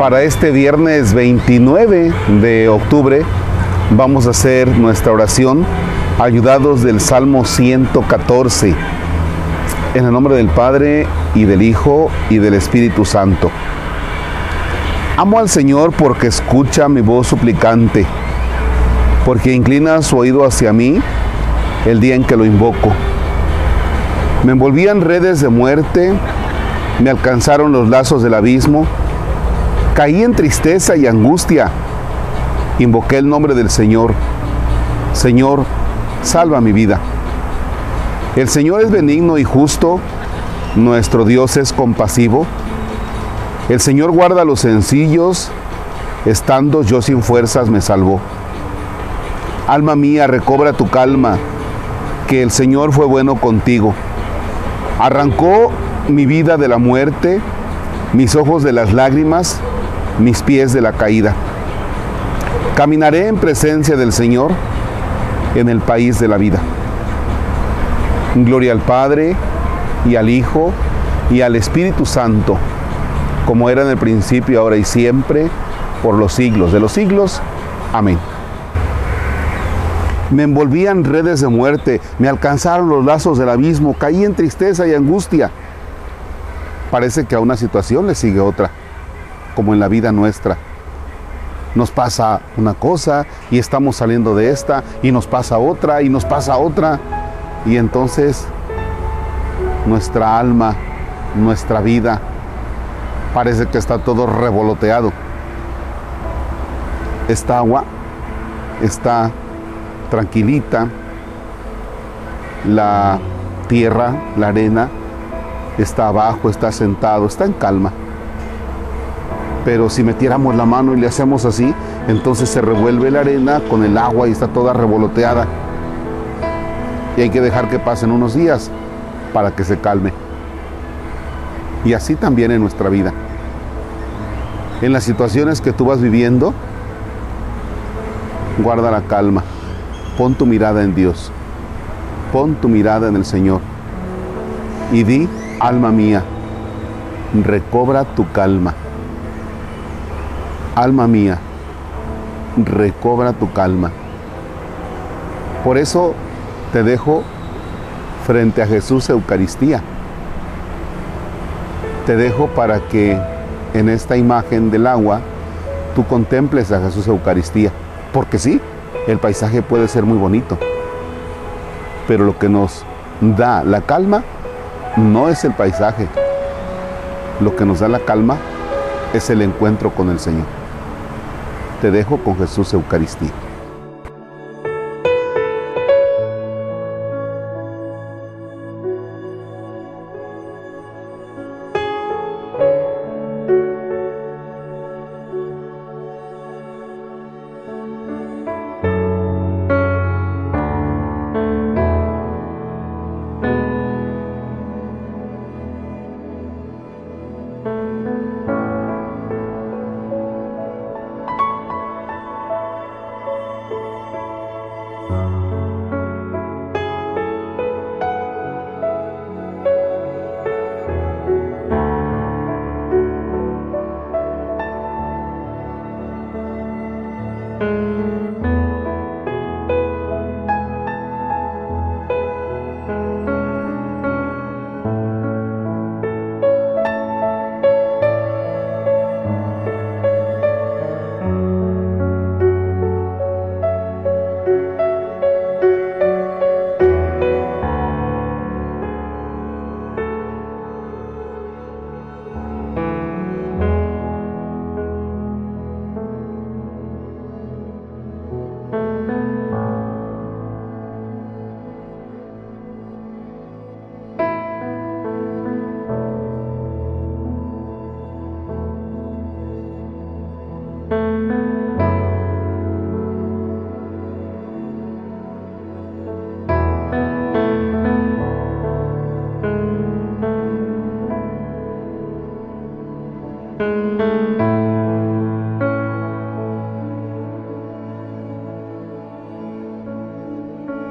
Para este viernes 29 de octubre vamos a hacer nuestra oración ayudados del Salmo 114. En el nombre del Padre y del Hijo y del Espíritu Santo. Amo al Señor porque escucha mi voz suplicante, porque inclina su oído hacia mí el día en que lo invoco. Me envolvían redes de muerte, me alcanzaron los lazos del abismo Caí en tristeza y angustia. Invoqué el nombre del Señor. Señor, salva mi vida. El Señor es benigno y justo. Nuestro Dios es compasivo. El Señor guarda los sencillos. Estando yo sin fuerzas me salvó. Alma mía, recobra tu calma, que el Señor fue bueno contigo. Arrancó mi vida de la muerte, mis ojos de las lágrimas, mis pies de la caída. Caminaré en presencia del Señor en el país de la vida. Gloria al Padre y al Hijo y al Espíritu Santo, como era en el principio, ahora y siempre, por los siglos de los siglos. Amén. Me envolvían redes de muerte, me alcanzaron los lazos del abismo, caí en tristeza y angustia. Parece que a una situación le sigue otra como en la vida nuestra. Nos pasa una cosa y estamos saliendo de esta y nos pasa otra y nos pasa otra. Y entonces nuestra alma, nuestra vida, parece que está todo revoloteado. Esta agua está tranquilita, la tierra, la arena, está abajo, está sentado, está en calma pero si metiéramos la mano y le hacemos así, entonces se revuelve la arena con el agua y está toda revoloteada. Y hay que dejar que pasen unos días para que se calme. Y así también en nuestra vida. En las situaciones que tú vas viviendo, guarda la calma. Pon tu mirada en Dios. Pon tu mirada en el Señor. Y di, alma mía, recobra tu calma alma mía, recobra tu calma. Por eso te dejo frente a Jesús Eucaristía. Te dejo para que en esta imagen del agua tú contemples a Jesús Eucaristía. Porque sí, el paisaje puede ser muy bonito, pero lo que nos da la calma no es el paisaje. Lo que nos da la calma es el encuentro con el Señor te dejo con Jesús Eucaristía.